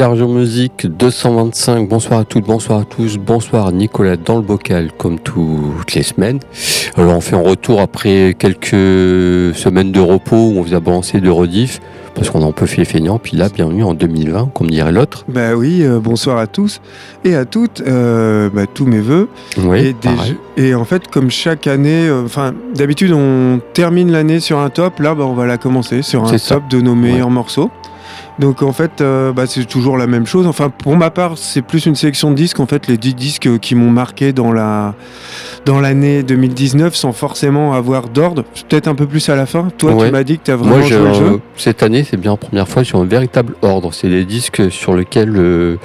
Enlargeur Music 225, bonsoir à toutes, bonsoir à tous, bonsoir Nicolas dans le bocal comme toutes les semaines. Alors on fait un retour après quelques semaines de repos où on vous a balancé de rediff parce qu'on a un peu fait feignant, puis là bienvenue en 2020 comme dirait l'autre. Bah oui, euh, bonsoir à tous et à toutes, euh, bah, tous mes voeux. Oui, et, des en fait, comme chaque année, euh, enfin d'habitude on termine l'année sur un top, là bah, on va la commencer sur un ça. top de nos meilleurs morceaux. Donc en fait, euh, bah, c'est toujours la même chose. Enfin, pour ma part, c'est plus une sélection de disques. En fait, les 10 disques qui m'ont marqué dans la dans l'année 2019 sans forcément avoir d'ordre. Peut-être un peu plus à la fin. Toi, Ouais. tu m'as dit que tu as vraiment Moi, joué le jeu. cette année, c'est bien la première fois sur un véritable ordre. C'est des disques sur lesquels euh,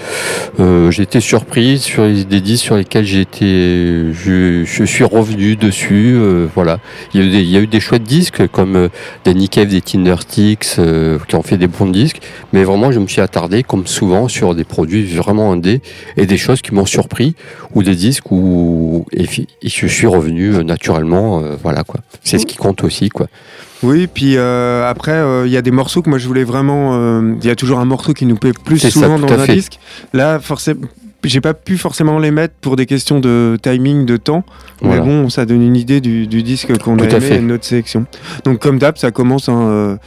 euh, été surpris, sur les- des disques sur lesquels été, je, je suis revenu dessus. euh, voilà. Il y, a eu des, il y a eu des chouettes disques comme euh, des Nick Cave, des Tinder Sticks, euh, qui ont fait des bons disques. Mais vraiment, je me suis attardé, comme souvent, sur des produits vraiment indés et des choses qui m'ont surpris ou des disques où et, je suis revenu euh, naturellement. euh, voilà quoi. C'est ce qui compte aussi quoi. Oui, puis euh, après, euh, il y a des morceaux que moi je voulais vraiment. euh, Il y a toujours un morceau qui nous plaît plus ça, souvent dans un fait. disque. Là, forcément. J'ai pas pu forcément les mettre pour des questions de timing, de temps, Voilà. mais bon, ça donne une idée du, du disque qu'on a aimé fait. et de notre sélection. Donc comme d'hab, ça commence. hein, euh,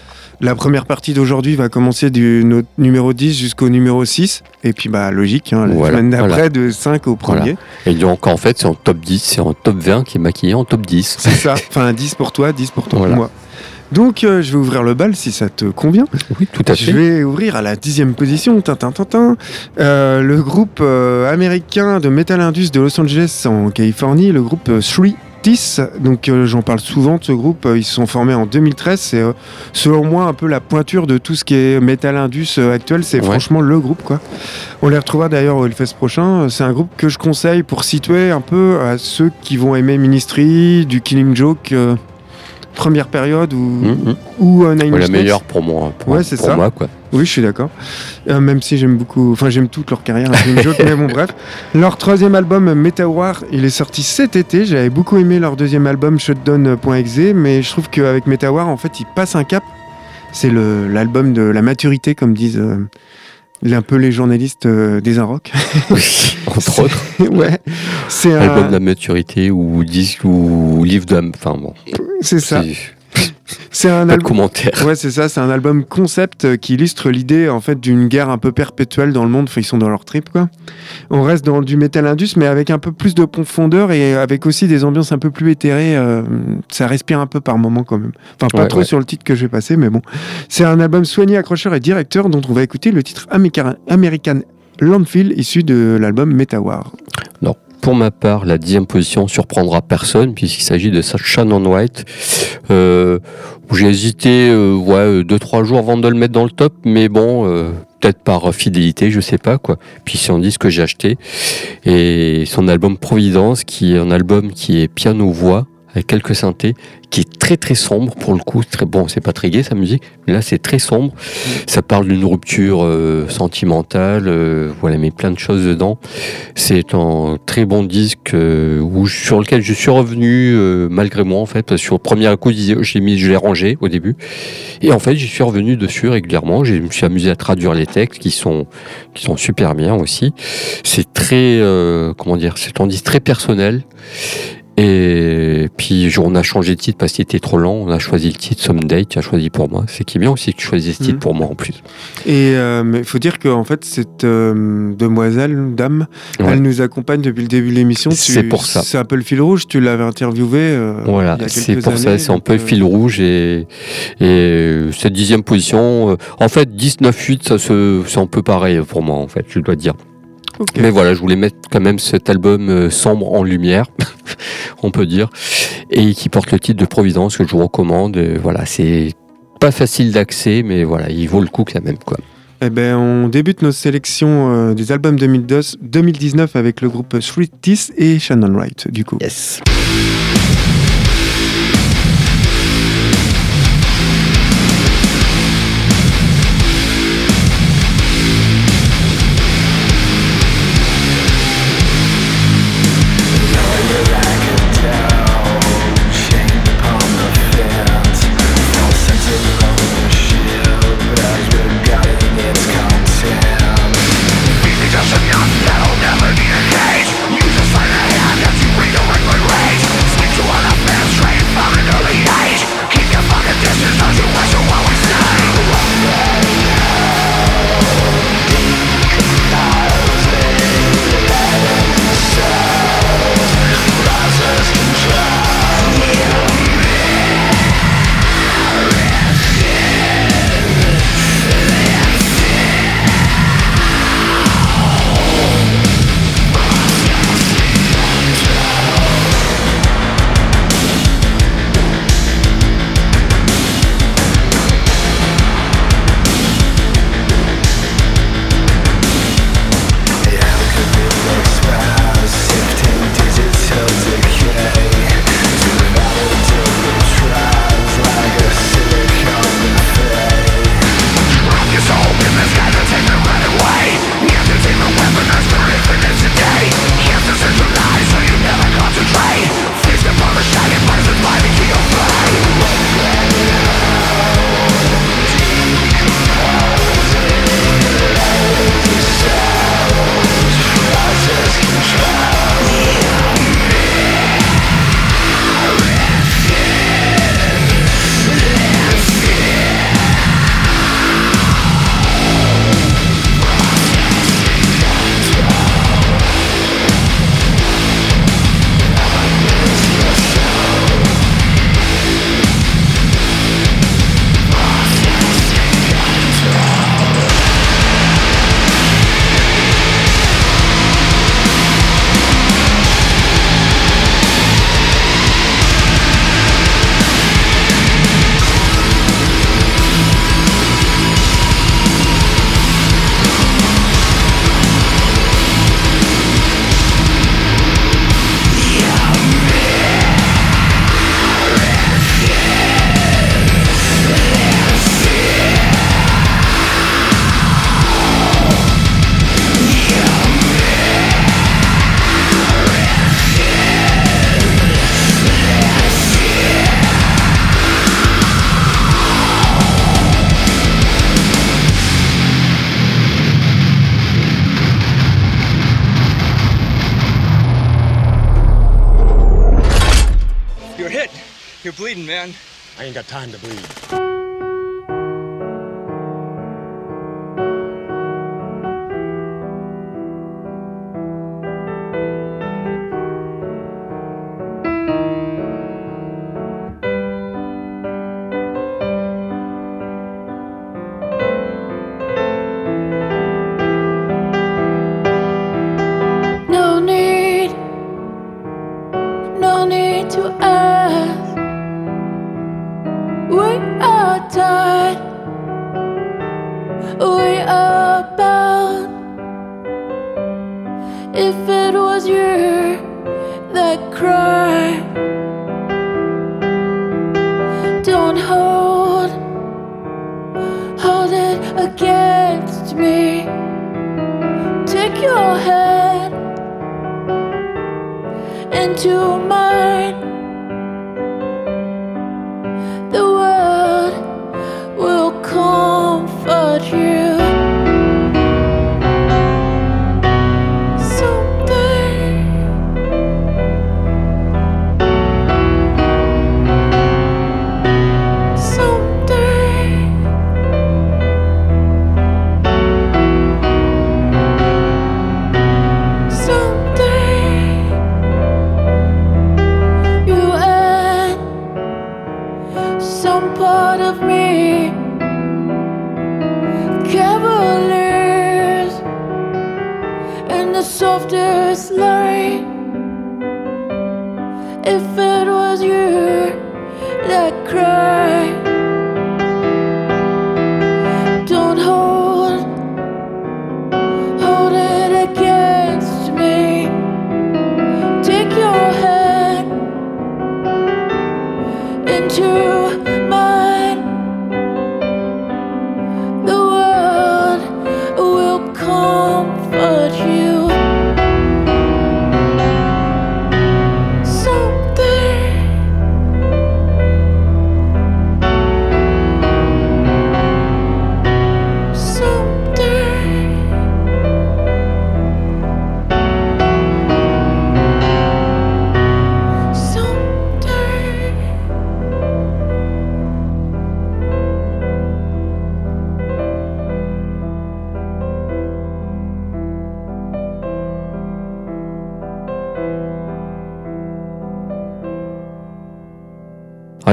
la première partie d'aujourd'hui va commencer du no- numéro 10 jusqu'au numéro 6, et puis bah logique, hein, la Voilà, semaine d'après voilà. de 5 au premier. Et donc en fait c'est en top 10, c'est en top 20 qui est maquillé en top 10. C'est ça. Enfin 10 pour toi, 10 pour toi, moi. Donc euh, je vais ouvrir le bal si ça te convient. Oui, tout à Je fait. vais ouvrir à la dixième position, tintin, tintin. Euh, le groupe euh, américain de Metal Indus de Los Angeles en Californie, le groupe euh, Three Tis. Donc euh, j'en parle souvent de ce groupe. Euh, Ils se sont formés en 2013. C'est euh, selon moi un peu la pointure de tout ce qui est Metal Indus actuel. C'est Ouais. franchement le groupe quoi. On les retrouvera d'ailleurs au Hellfest prochain. C'est un groupe que je conseille pour situer un peu à ceux qui vont aimer Ministry, du Killing Joke. Euh, Première période ou, Mhm. ou euh, Nine Ouais, la meilleure pour moi, pour, Ouais, c'est pour ça. moi quoi. Oui, je suis d'accord. Euh, même si j'aime beaucoup, enfin j'aime toute leur carrière, Joke, mais bon bref. Leur troisième album Metawar, il est sorti cet été. J'avais beaucoup aimé leur deuxième album Shutdown.exe, mais je trouve qu'avec Metawar, en fait, ils passent un cap. C'est l'album de la maturité, comme disent un peu les journalistes euh, des Inrock. Oui, entre autres. ouais, c'est Album de un, la maturité ou disque ou livre d'âme. Enfin bon, c'est ça. C'est un album. commentaire. Ouais, c'est ça, c'est un album concept euh, qui illustre l'idée en fait d'une guerre un peu perpétuelle dans le monde. Enfin, ils sont dans leur trip quoi. On reste dans du metal indus, mais avec un peu plus de profondeur et avec aussi des ambiances un peu plus éthérées. euh, ça respire un peu par moment quand même. Enfin, pas Ouais, trop ouais. sur le titre que je vais passer, mais bon. C'est un album soigné, accrocheur et directeur dont on va écouter le titre American, American Landfill issu de l'album Metawar. Pour ma part, la dixième position surprendra personne puisqu'il s'agit de Shannon White. Euh, j'ai hésité, euh, ouais, deux trois jours avant de le mettre dans le top, mais bon, euh, peut-être par fidélité, je sais pas quoi. Puis c'est un disque que j'ai acheté et son album Providence, qui est un album qui est piano voix avec quelques synthés, qui est très très sombre pour le coup. Très bon, c'est pas très gai sa musique, là c'est très sombre. Ça parle d'une rupture euh, sentimentale, euh, voilà, mais plein de choses dedans. C'est un très bon disque euh, où, sur lequel je suis revenu euh, malgré moi en fait, sur le premier coup, j'ai mis, je l'ai rangé au début, et en fait, j'y suis revenu dessus régulièrement. Je me suis amusé à traduire les textes qui sont qui sont super bien aussi. C'est très, euh, comment dire, c'est un disque très personnel. Et puis on a changé de titre parce qu'il était trop lent. On a choisi le titre Someday. Tu as choisi pour moi. C'est qui est bien aussi que tu choisis ce titre Mhm. pour moi en plus. Et euh, il faut dire que en fait cette euh, demoiselle, dame, Ouais. elle nous accompagne depuis le début de l'émission. C'est pour ça. C'est un peu le fil rouge. Tu l'avais interviewé. euh, Voilà, a c'est pour ça, c'est un peu le euh, fil rouge et, et cette dixième position, euh, en fait 19-8, ça se, c'est un peu pareil pour moi en fait, je dois dire. Mais voilà, je voulais mettre quand même cet album euh, sombre en lumière, on peut dire, et qui porte le titre de Providence que je vous recommande. Et voilà, c'est pas facile d'accès, mais voilà, il vaut le coup quand même quoi. Eh ben, on débute nos sélections euh, des albums 2012 2019 avec le groupe Street Teeth et Shannon Wright, du coup. Yes. Ain't got time to bleed.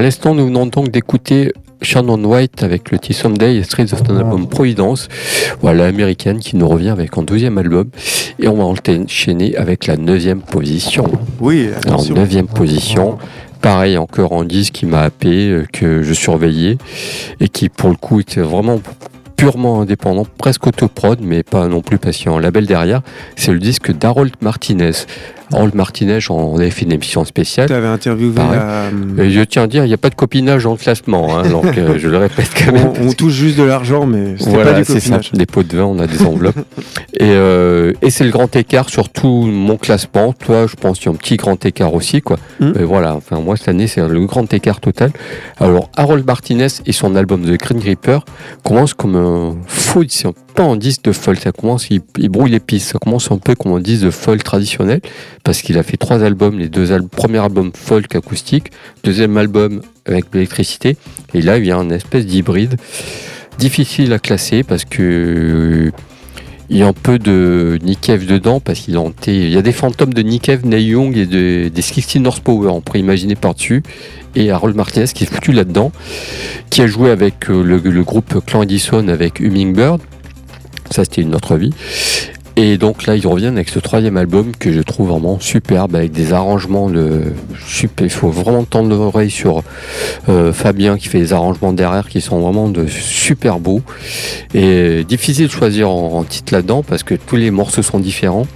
L'instant, nous venons donc d'écouter Shannon White avec le titre Someday et Streets of an album Providence. Voilà, américaine qui nous revient avec un deuxième album. Et on va enchaîner avec la neuvième position. Oui, En neuvième position. Pareil, encore un disque qui m'a happé, euh, que je surveillais et qui, pour le coup, était vraiment purement indépendant, presque autoprod, mais pas non plus patient. Label derrière, c'est le disque d'Harold Martinez. Harold Martinez, on avait fait une émission spéciale. Tu avais interviewé. La... Et je tiens à dire, il n'y a pas de copinage le classement, hein, donc euh, je le répète quand même. On, touche juste de l'argent, mais c'est voilà, pas du copinage. Ça. Des pots de vin, on a des enveloppes. et, euh, et c'est le grand écart sur tout mon classement. Toi, je pense qu'il y a un petit grand écart aussi, quoi. Mm. Mais voilà, enfin moi cette année, c'est le grand écart total. Alors Harold Martinez et son album The Green Reaper commencent comme un faux, pas un disque de folk, ça commence, il, il brouille les pistes, ça commence un peu comme un disque de folk traditionnel, parce qu'il a fait trois albums, les deux albums, premier album folk acoustique, deuxième album avec l'électricité, et là il y a un espèce d'hybride difficile à classer parce que il y a un peu de Nick Cave dedans parce qu'il il y a des fantômes de Cave, Neil Young et de, des 16 North Power, on pourrait imaginer par-dessus. Et Harold Martinez qui est foutu là-dedans, qui a joué avec euh, le, le groupe Clan Edison avec Hummingbird. Ça, c'était une autre vie. Et donc là, ils reviennent avec ce troisième album que je trouve vraiment superbe, avec des arrangements de super. Il faut vraiment tendre l'oreille sur euh, Fabien qui fait les arrangements derrière qui sont vraiment de super beaux. Et difficile de choisir en, en titre là-dedans parce que tous les morceaux sont différents.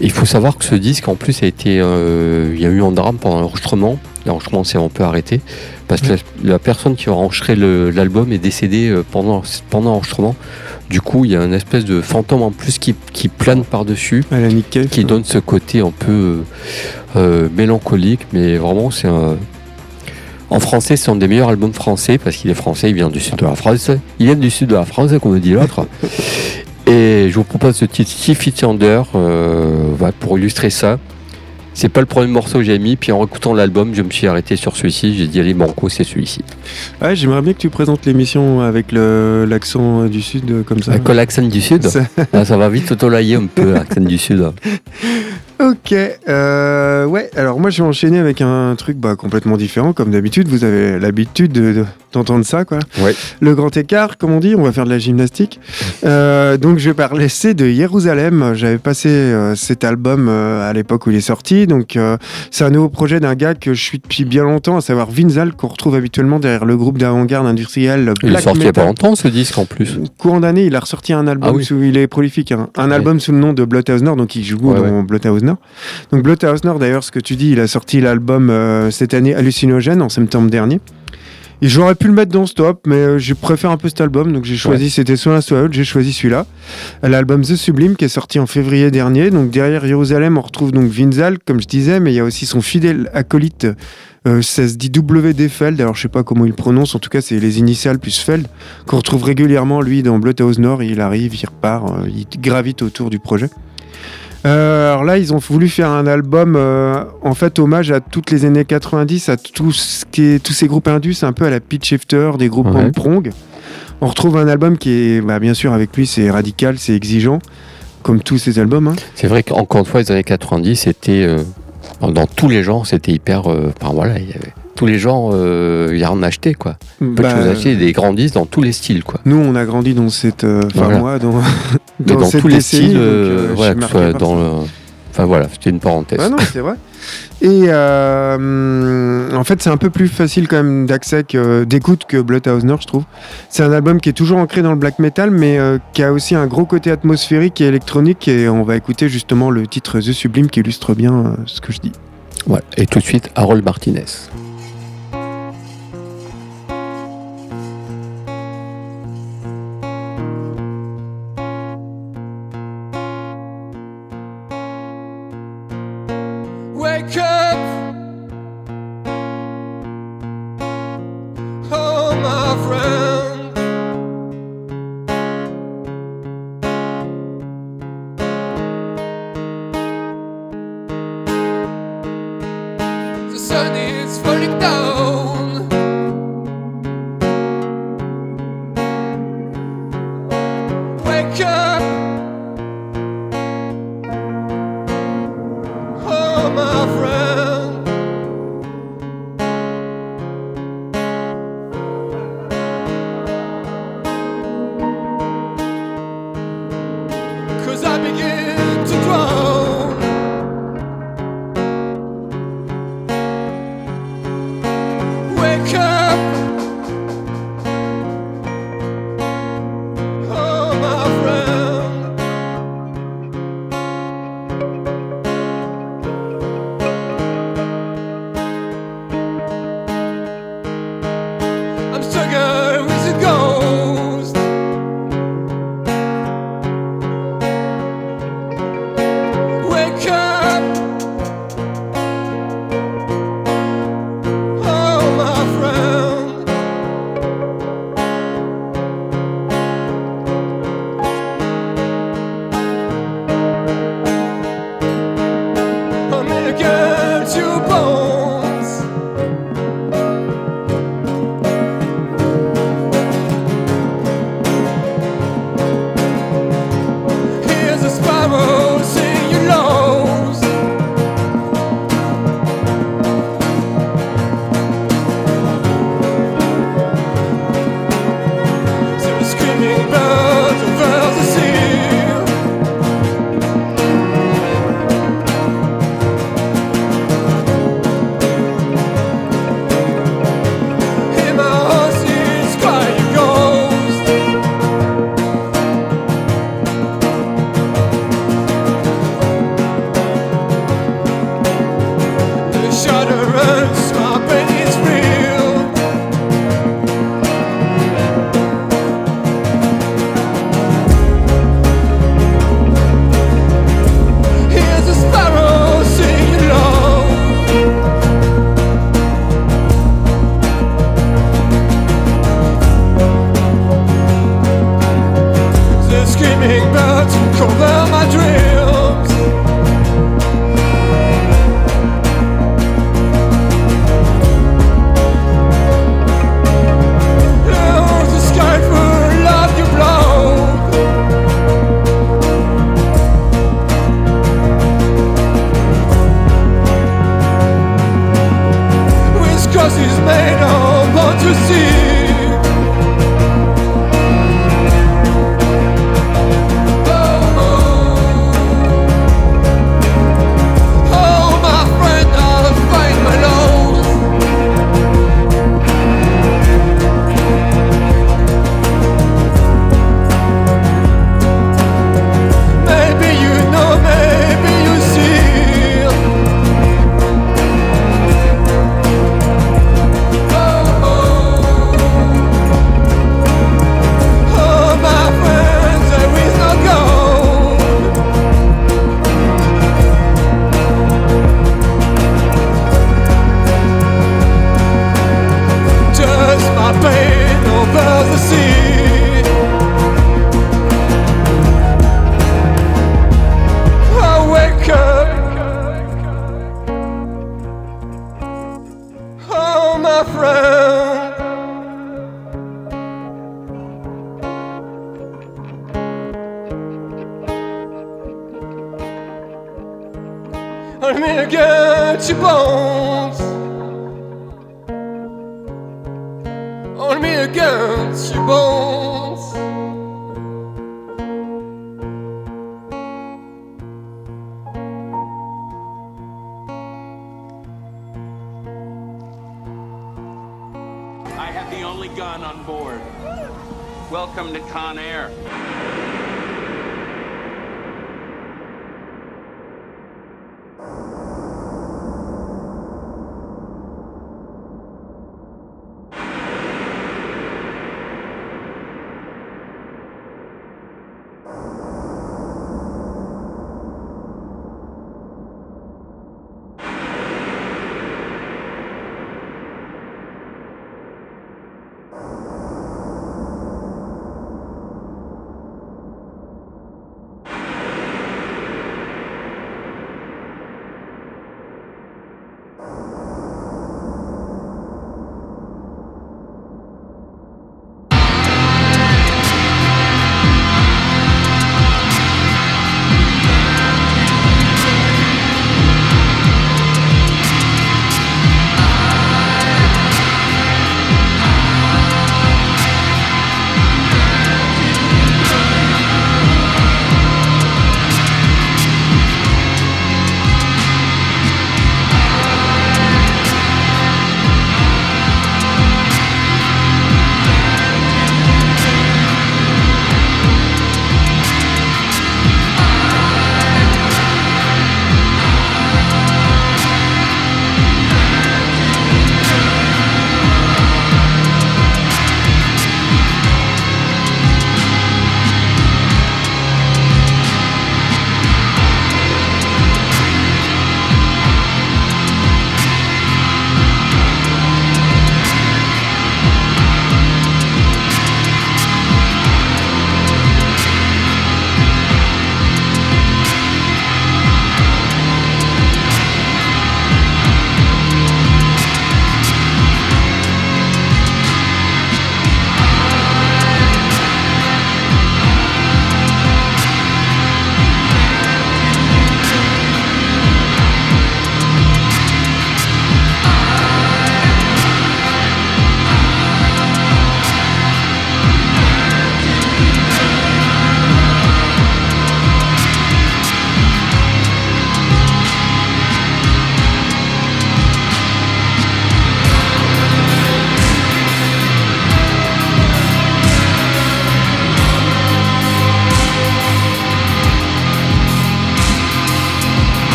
Et il faut savoir que ce disque, en plus, a été, euh, il y a eu un drame pendant l'enregistrement. L'enregistrement s'est un peu arrêté parce que la, la personne qui a enregistré l'album est décédée euh, pendant, pendant l'enregistrement. Du coup, il y a une espèce de fantôme en plus qui, qui plane par-dessus qui donne ce côté un peu euh, euh, mélancolique, mais vraiment c'est un. En français, c'est un des meilleurs albums français parce qu'il est français, il vient du sud de la France. Il vient du sud de la France, comme dit l'autre. Et je vous propose ce titre Steve Under euh, pour illustrer ça. C'est pas le premier morceau que j'ai mis, puis en écoutant l'album, je me suis arrêté sur celui-ci. J'ai dit, allez, Banco, c'est celui-ci. Ouais, j'aimerais bien que tu présentes l'émission avec l'accent du Sud comme ça. Avec l'accent du Sud, Ça- Ah, ça va vite autolayer un peu, l'accent du Sud. Ok, euh, ouais, alors moi je vais enchaîner avec un truc bah, complètement différent, comme d'habitude, vous avez l'habitude de- de- d'entendre ça, quoi. Ouais. Le grand écart, comme on dit, on va faire de la gymnastique. Euh, donc je vais parler c'est de Jérusalem, j'avais passé euh, cet album à l'époque où il est sorti, donc c'est un nouveau projet d'un gars que je suis depuis bien longtemps, à savoir Vinzal, qu'on retrouve habituellement derrière le groupe d'avant-garde industriel Il est Black sorti il y a pas longtemps, ce disque en plus. Courant d'année, il a ressorti un album, Ah oui. sous, il est prolifique, hein. un Ouais. album sous le nom de Bloodhouse Nord, donc il joue Ouais, dans Bloodhouse Donc Bloodhouse Nord, d'ailleurs, ce que tu dis, il a sorti l'album euh, cette année Hallucinogène en septembre dernier. Et j'aurais pu le mettre dans ce top, mais euh, je préfère un peu cet album, donc j'ai choisi, c'était soit l'un soit l'autre, j'ai choisi celui-là. L'album The Sublime qui est sorti en février dernier. Donc derrière Jérusalem, on retrouve donc Vinzal, comme je disais, mais il y a aussi son fidèle acolyte, euh, ça se dit W.D. Feld, alors je sais pas comment il prononce, en tout cas c'est les initiales plus Feld, qu'on retrouve régulièrement lui dans Bloodhouse Nord, il arrive, il repart, euh, il gravite autour du projet. Euh, alors là, ils ont voulu faire un album euh, en fait hommage à toutes les années 90, à tout ce qui est, tous ces groupes indus, un peu à la Pitch Shifter, des groupes Ouais. en prong. On retrouve un album qui est, bah, bien sûr, avec lui, c'est radical, c'est exigeant, comme tous ces albums. hein. C'est vrai qu'encore une fois, les années 90, c'était. euh, dans tous les genres, c'était hyper. enfin, voilà, il y avait. Tous les genres, euh, il y a rien à acheter, quoi. On peut Bah, acheter des grands disques dans tous les styles, quoi. Nous, on a grandi dans cette, euh, enfin Voilà. moi, dans, dans, cette tous les décennie, styles, euh, euh, voilà, que soit dans le. Enfin voilà, c'était une parenthèse. Ah non, c'est vrai. Et euh, en fait, c'est un peu plus facile quand même d'accès, que- d'écoute que Bloodhouse Nord, je trouve. C'est un album qui est toujours ancré dans le black metal, mais euh, qui a aussi un gros côté atmosphérique et électronique. Et on va écouter justement le titre The Sublime qui illustre bien euh, ce que je dis. Voilà. Et tout de suite, Harold Martinez.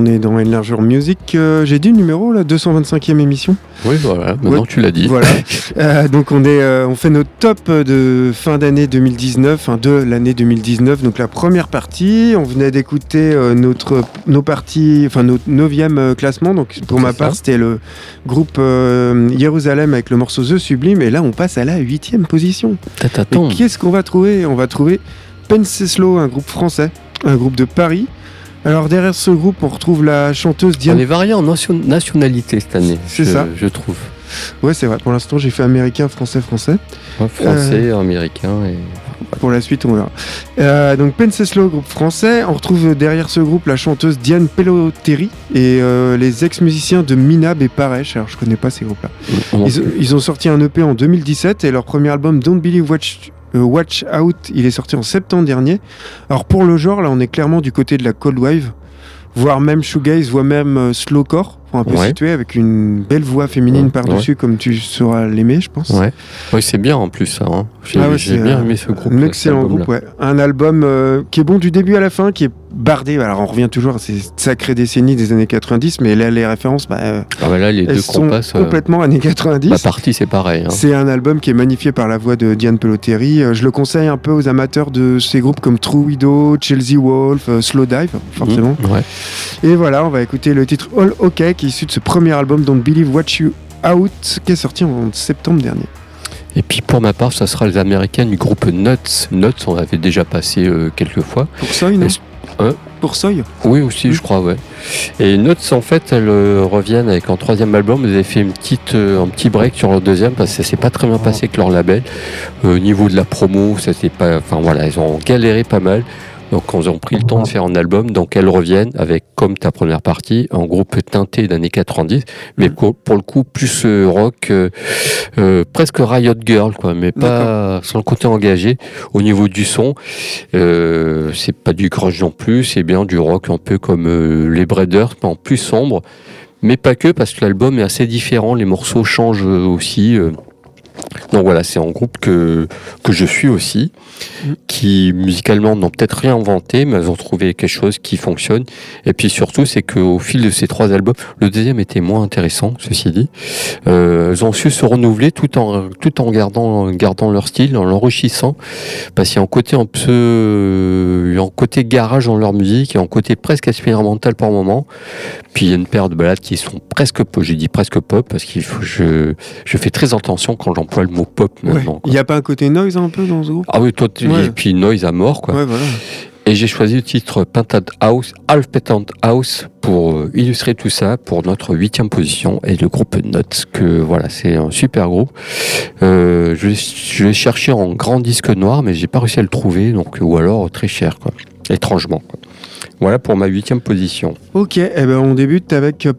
On est dans Enlarger Music. euh, J'ai dit le numéro là, 225e émission. Oui, voilà, maintenant Ouais, que tu l'as dit. Voilà. Euh, donc on est, euh, on fait notre top de fin d'année 2019, enfin de l'année 2019. Donc la première partie, on venait d'écouter euh, notre nos parties, enfin notre neuvième euh, classement. Donc pour ma part, c'était le groupe euh, Jérusalem avec le morceau The Sublime. Et là, on passe à la huitième position. Qu'est-ce qu'on va trouver? On va trouver Penceslo, un groupe français, un groupe de Paris. Alors derrière ce groupe, on retrouve la chanteuse On Diane. est varié en nation- nationalité cette année. C'est je- ça. Je trouve. Ouais, c'est vrai. Pour l'instant, j'ai fait américain, français, français. Ouais, français, Euh. américain et. Pour la suite, on verra. Euh, donc Penceslo, groupe français. On retrouve derrière ce groupe la chanteuse Diane Peloteri et euh, les ex-musiciens de Minab et Paresh. Alors, je connais pas ces groupes-là. On- Ils, ils ont sorti un EP en 2017 et leur premier album Don't Believe Watch, euh, Watch Out, il est sorti en septembre dernier. Alors pour le genre, là, on est clairement du côté de la cold wave, voire même shoegaze, voire même euh, slowcore, pour un peu Ouais. situé, avec une belle voix féminine Ouais, par-dessus, comme tu sauras l'aimer, je pense. Ouais. Ouais, c'est bien en plus ça. hein. J'ai Ah bien euh, aimé ce groupe. Un excellent groupe, ouais. Un album euh, qui est bon du début à la fin, qui est bardé. Alors on revient toujours à ces sacrées décennies des années 90, mais là les références, bah, euh, Ah bah là, les elles deux sont euh, complètement années 90. La partie, c'est pareil. hein. C'est un album qui est magnifié par la voix de Diane Peloteri. Euh, Je le conseille un peu aux amateurs de ces groupes comme True Widow, Chelsea Wolf, euh, Slow Dive, forcément. Mmh, ouais. Et voilà, on va écouter le titre All OK, qui est issu de ce premier album Don't Believe What You Out, qui est sorti en septembre dernier. Et puis pour ma part, ça sera les Américains du groupe Nuts. Nuts, on avait déjà passé euh, quelques fois. Pour non Est-ce- hein Pour Soy Oui, aussi, je crois, ouais. Et Nuts, en fait, elles euh, reviennent avec un troisième album. Ils avaient fait une petite, euh, un petit break sur leur deuxième parce que ça s'est pas très bien Oh. passé avec leur label. Euh, au niveau de la promo, ça s'est pas. Enfin voilà, ils ont galéré pas mal. Donc, ils ont pris le temps de faire un album. Donc, elles reviennent avec, comme ta première partie, un groupe teinté d'années 90, mais Mm. pour, pour le coup, plus euh, rock, euh, euh, presque Riot Girl, quoi, mais pas sans le côté engagé. Au niveau du son, euh, c'est pas du grunge non plus, c'est bien du rock un peu comme les Breeders, mais en plus sombre. Mais pas que, parce que l'album est assez différent, les morceaux changent euh, aussi. Donc voilà, c'est un groupe que, je suis aussi, qui musicalement n'ont peut-être rien inventé, mais elles ont trouvé quelque chose qui fonctionne. Et puis surtout, c'est qu'au fil de ces trois albums, le deuxième était moins intéressant, ceci dit. Euh, elles ont su se renouveler tout en, gardant, leur style, en l'enrichissant, parce qu'il y a un côté un côté garage dans leur musique, a un côté presque expérimental par moment. Puis il y a une paire de balades qui sont presque pop, j'ai dit presque pop, parce qu'il faut, je, je fais très attention quand j'emploie le mot pop Ouais. maintenant. Il n'y a pas un côté noise un peu dans ce groupe? Ah oui, toi, tu- Ouais. et puis noise à mort, quoi. Ouais, voilà. Et j'ai choisi le titre Painted House, Half Painted House, pour euh, illustrer tout ça, pour notre huitième position, et le groupe Nuts, que voilà, c'est un super groupe. Euh, je, je l'ai cherché en grand disque noir, mais j'ai pas réussi à le trouver, donc, ou alors très cher, quoi. Étrangement, quoi. Voilà pour ma huitième position. Ok, eh ben on débute avec euh,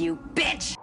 you bitch!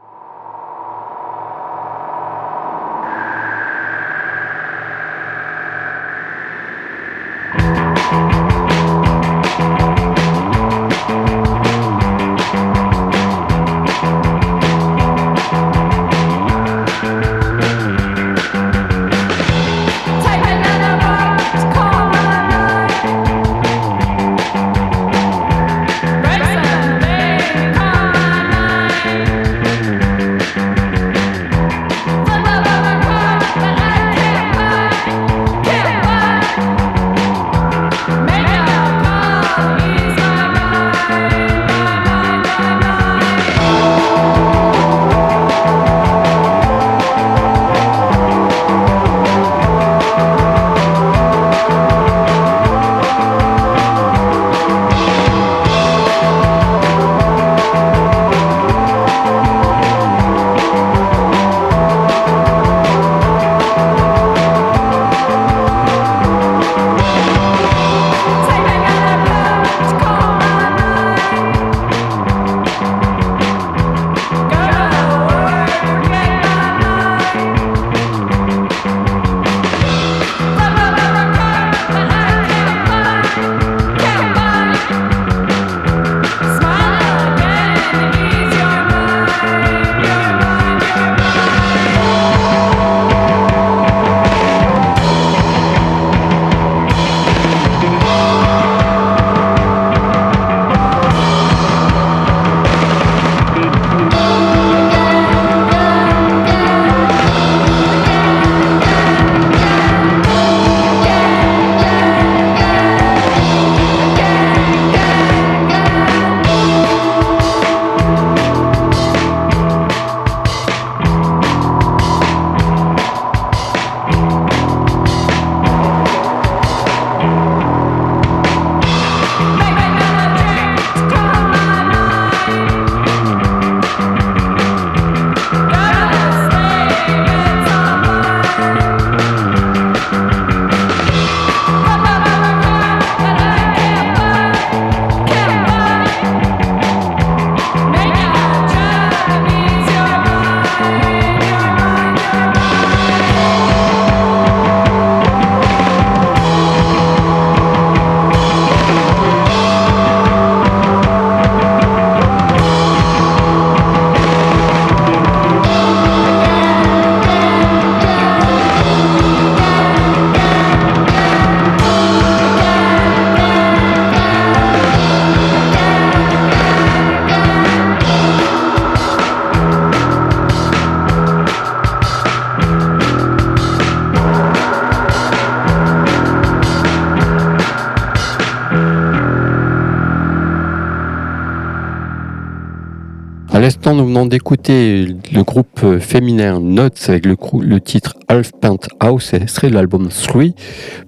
Nous venons d'écouter le groupe féminin Notes avec le, titre Half Pant House, extrait de l'album 3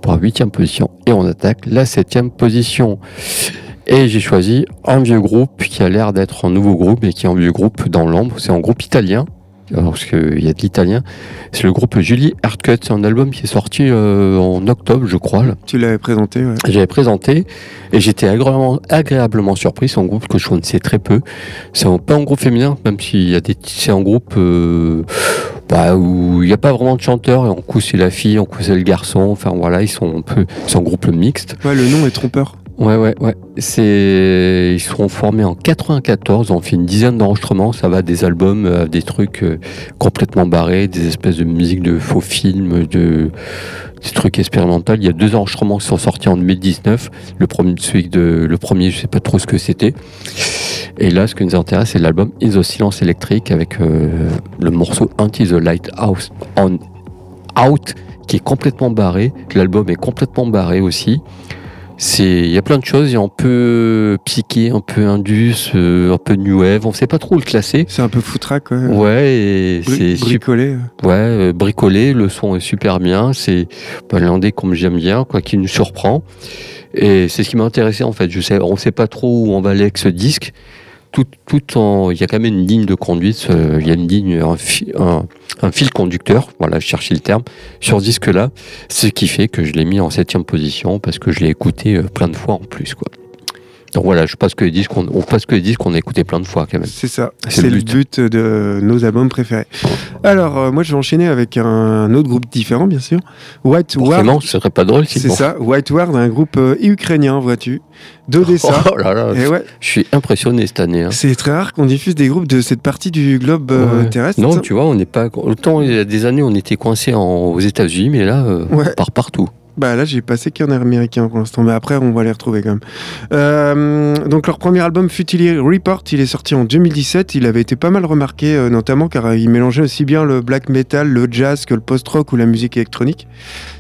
pour la huitième position. Et on attaque la septième position. Et j'ai choisi un vieux groupe qui a l'air d'être un nouveau groupe, mais qui est un vieux groupe dans l'ombre. C'est un groupe italien. Alors, parce qu'il y a de l'italien. C'est le groupe Julie Hardcut. C'est un album qui est sorti euh, en octobre, je crois. là. Tu l'avais présenté, ouais. J'avais présenté et j'étais agréablement, agréablement surpris. C'est un groupe que je connaissais très peu. C'est pas un groupe féminin, même s'il y a des, c'est un groupe euh, bah, où il n'y a pas vraiment de chanteur. Et en coup, c'est la fille, en coup, c'est le garçon. Enfin voilà, ils sont un peu, c'est un groupe mixte. Ouais, le nom est trompeur. Ouais, ouais, ouais. C'est, ils seront formés en 94. On fait une dizaine d'enregistrements. Ça va des albums, à des trucs euh, complètement barrés, des espèces de musique de faux films, de des trucs expérimentaux. Il y a deux enregistrements qui sont sortis en 2019. Le premier, celui de, je sais pas trop ce que c'était. Et là, ce qui nous intéresse, c'est l'album In the Silence Electric avec euh, le morceau Anti the Lighthouse on Out qui est complètement barré. L'album est complètement barré aussi. C'est, il y a plein de choses. Il y a un peu psyché, un peu indus, euh, un peu new wave. On sait pas trop où le classer. C'est un peu foutraque, ouais. Ouais, et Bri- c'est bricolé. Ouais, euh, bricolé, le son est super bien, c'est l'indé comme j'aime bien, quoi, qui nous surprend. Et c'est ce qui m'a intéressé en fait. Je sais, on sait pas trop où on va aller avec ce disque. Tout, tout en, il y a quand même une ligne de conduite. euh, Il y a une ligne, un, fi- un, un fil conducteur. Voilà, je cherchais le terme sur ce disque-là. Ce qui fait que je l'ai mis en septième position parce que je l'ai écouté euh, plein de fois en plus, quoi. Donc voilà, je passe que les disques qu'on, on passe que les disques qu'on a écouté plein de fois quand même. C'est ça, C'est c'est le le but de nos albums préférés. Alors, euh, moi je vais enchaîner avec un autre groupe différent, bien sûr. White Ward. Forcément, ce serait pas drôle C'est sinon. ça, White Ward, un groupe euh, ukrainien, vois-tu, d'Odessa. Oh là là, Et ouais, je suis impressionné cette année. hein. c'est très rare qu'on diffuse des groupes de cette partie du globe euh, Ouais. terrestre. Non, tu vois, on n'est pas. Autant il y a des années, on était coincé aux États-Unis, mais là, Ouais. on part partout. Bah là, j'ai passé qu'un américain pour l'instant, mais après, on va les retrouver quand même. Euh, donc, leur premier album, Futile Report, il est sorti en 2017. Il avait été pas mal remarqué, euh, notamment car euh, il mélangeait aussi bien le black metal, le jazz que le post-rock ou la musique électronique.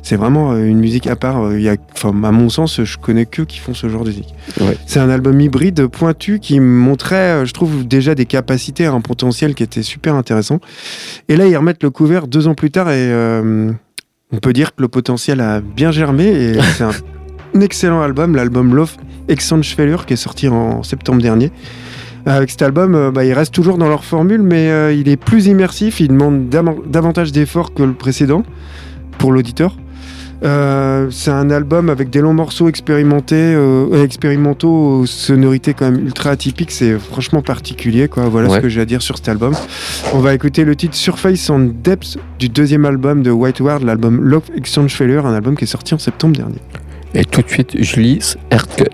C'est vraiment euh, une musique à part. il y a, à mon sens, je connais que qui font ce genre de musique. Ouais. C'est un album hybride pointu qui montrait, je trouve, déjà des capacités, un potentiel qui était super intéressant. Et là, ils remettent le couvert deux ans plus tard et on peut dire que le potentiel a bien germé et c'est un, un excellent album, l'album Love Exchange Failure qui est sorti en septembre dernier. Avec cet album, euh, bah, ils restent toujours dans leur formule, mais euh, il est plus immersif, il demande davantage d'efforts que le précédent pour l'auditeur. Euh, c'est un album avec des longs morceaux expérimentés, euh, expérimentaux, aux sonorités quand même ultra atypiques. C'est franchement particulier, quoi. Voilà Ouais. ce que j'ai à dire sur cet album. On va écouter le titre Surface and Depth du deuxième album de White Ward, l'album Love Exchange Failure, un album qui est sorti en septembre dernier. Et tout de suite, je lis Haircut.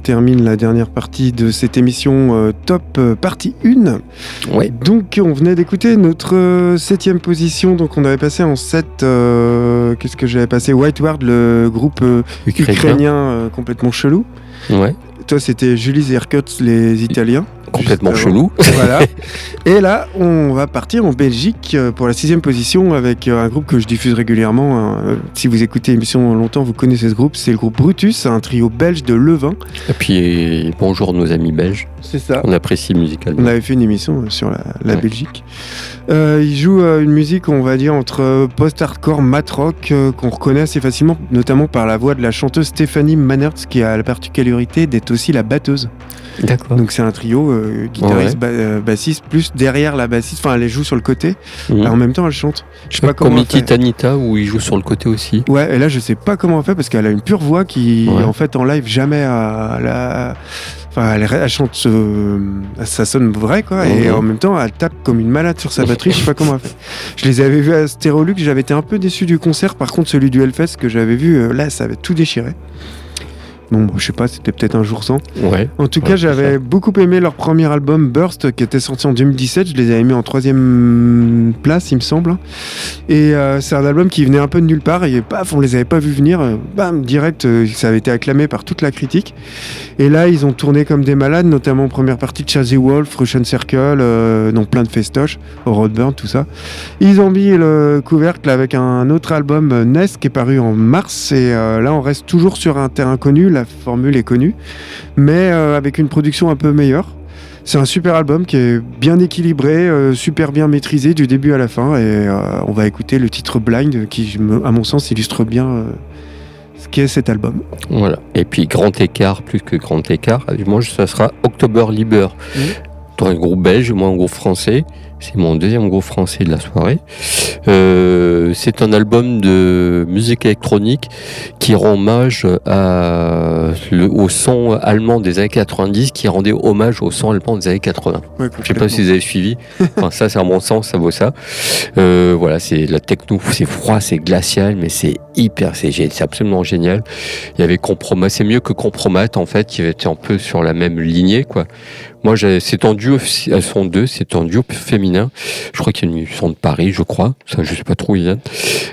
Termine la dernière partie de cette émission euh, top euh, partie 1. Ouais. Donc on venait d'écouter notre euh, septième position, donc on avait passé en 7, qu'est-ce que j'avais passé? Whiteward, le groupe Ukrainien. ukrainien complètement chelou. Ouais. Toi c'était Julie Erkutz, les Italiens. Complètement chelou. Voilà. Et là, on va partir en Belgique euh, pour la sixième position avec euh, un groupe que je diffuse régulièrement. hein. Euh, Si vous écoutez l'émission longtemps, vous connaissez ce groupe. C'est le groupe Brutus, un trio belge de Levin. Et puis bonjour nos amis belges. C'est ça. On apprécie musicalement. On avait fait une émission sur la, la Ouais. Belgique. Euh, il joue euh, une musique, on va dire, entre post-hardcore, mat-rock, qu'on reconnaît assez facilement, notamment par la voix de la chanteuse Stéphanie Manertz, qui a la particularité d'être aussi la batteuse. D'accord. Donc c'est un trio, euh, guitariste, ba- euh, bassiste, plus derrière la bassiste, enfin elle joue sur le côté, et en même temps elle chante. Je sais pas Comme comment fait. Titanita où il joue sur le côté aussi. Ouais, et là je sais pas comment elle fait parce qu'elle a une pure voix qui, Ouais. en fait, en live jamais à la. Enfin, elle, elle chante, euh, ça sonne vrai quoi, et Mhm. en même temps elle tape comme une malade sur sa batterie. je sais pas comment elle fait. Je les avais vus à Stérolux, j'avais été un peu déçu du concert. Par contre, celui du Hellfest que j'avais vu, euh, là, ça avait tout déchiré. Bon, je sais pas, c'était peut-être un jour sans. Ouais. En tout Ouais, cas, j'avais beaucoup aimé leur premier album Burst qui était sorti en 2017. Je les avais mis en troisième place, il me semble. Et euh, c'est un album qui venait un peu de nulle part et paf, on les avait pas vus venir. Euh, Bam, direct, euh, ça avait été acclamé par toute la critique. Et là, ils ont tourné comme des malades, notamment en première partie de Chazzy Wolf, Russian Circle, euh, donc plein de festoches, Roadburn, tout ça. Ils ont mis le couvercle avec un autre album, euh, Nest, qui est paru en mars. Et euh, là, on reste toujours sur un terrain connu, la formule est connue, mais euh, avec une production un peu meilleure. C'est un super album qui est bien équilibré, euh, super bien maîtrisé du début à la fin. Et euh, on va écouter le titre Blind, qui, à mon sens, illustre bien euh, ce qu'est cet album. Voilà. Et puis grand écart, plus que grand écart. Moi, ça sera October Liber. Mhm. Toi, un groupe belge, moi, un groupe français. C'est mon deuxième groupe français de la soirée. Euh, c'est un album de musique électronique qui rend hommage à le, au son allemand des années 90, qui rendait hommage au son allemand des années 80. Je sais pas si vous avez suivi. Enfin, ça, c'est à mon sens, ça vaut ça. Euh, voilà, c'est la techno, c'est froid, c'est glacial, mais c'est hyper, c'est c'est absolument génial. Il y avait Compromat, c'est mieux que Compromat en fait, qui était un peu sur la même lignée, quoi. Moi, c'est en duo, elles sont deux, c'est en duo féminin. Je crois qu'ils ils sont de Paris, je crois. Ça, je sais pas trop où ils viennent.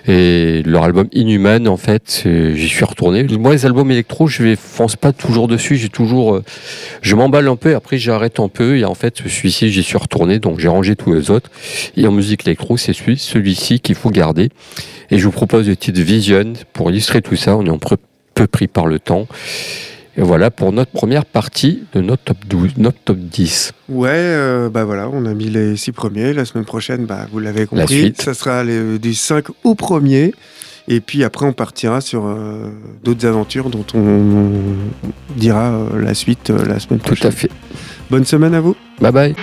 Et leur album Inhuman, en fait, j'y suis retourné. Moi, les albums électro, je ne fonce pas toujours dessus. J'ai toujours, euh, je m'emballe un peu, après j'arrête un peu. Et en fait, celui-ci, j'y suis retourné, donc j'ai rangé tous les autres. Et en musique électro, c'est celui, celui-ci qu'il faut garder. Et je vous propose le titre Vision pour illustrer tout ça. On est un peu pris par le temps. Et voilà pour notre première partie de notre top 12, notre top 10. Ouais, euh, bah voilà, on a mis les six premiers. La semaine prochaine, bah, vous l'avez compris, suite. ça sera les- du 5 au premier. Et puis après, on partira sur euh, d'autres aventures dont on, dira euh, la suite euh, la semaine Tout prochaine. à fait. Bonne semaine à vous. Bye bye.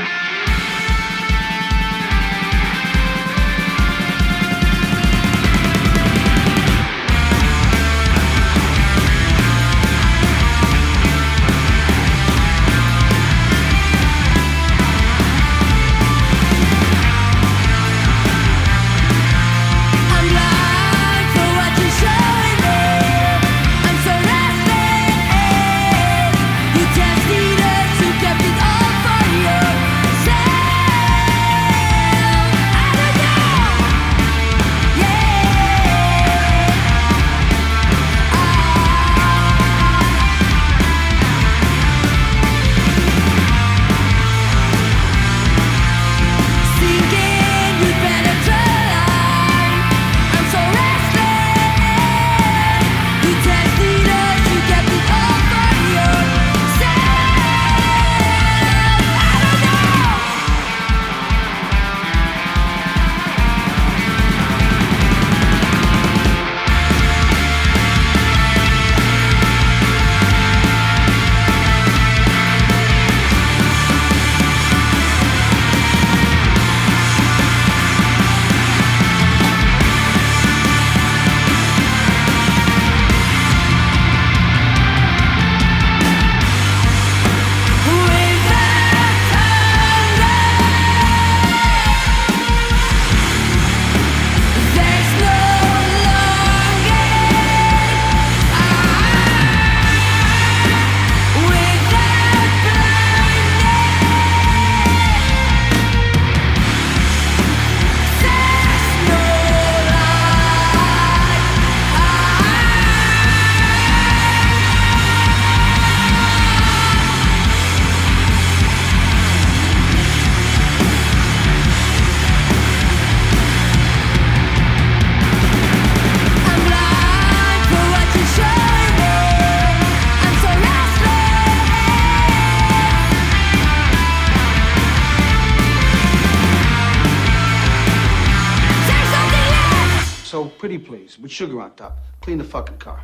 Sugar on top. Clean the fucking car.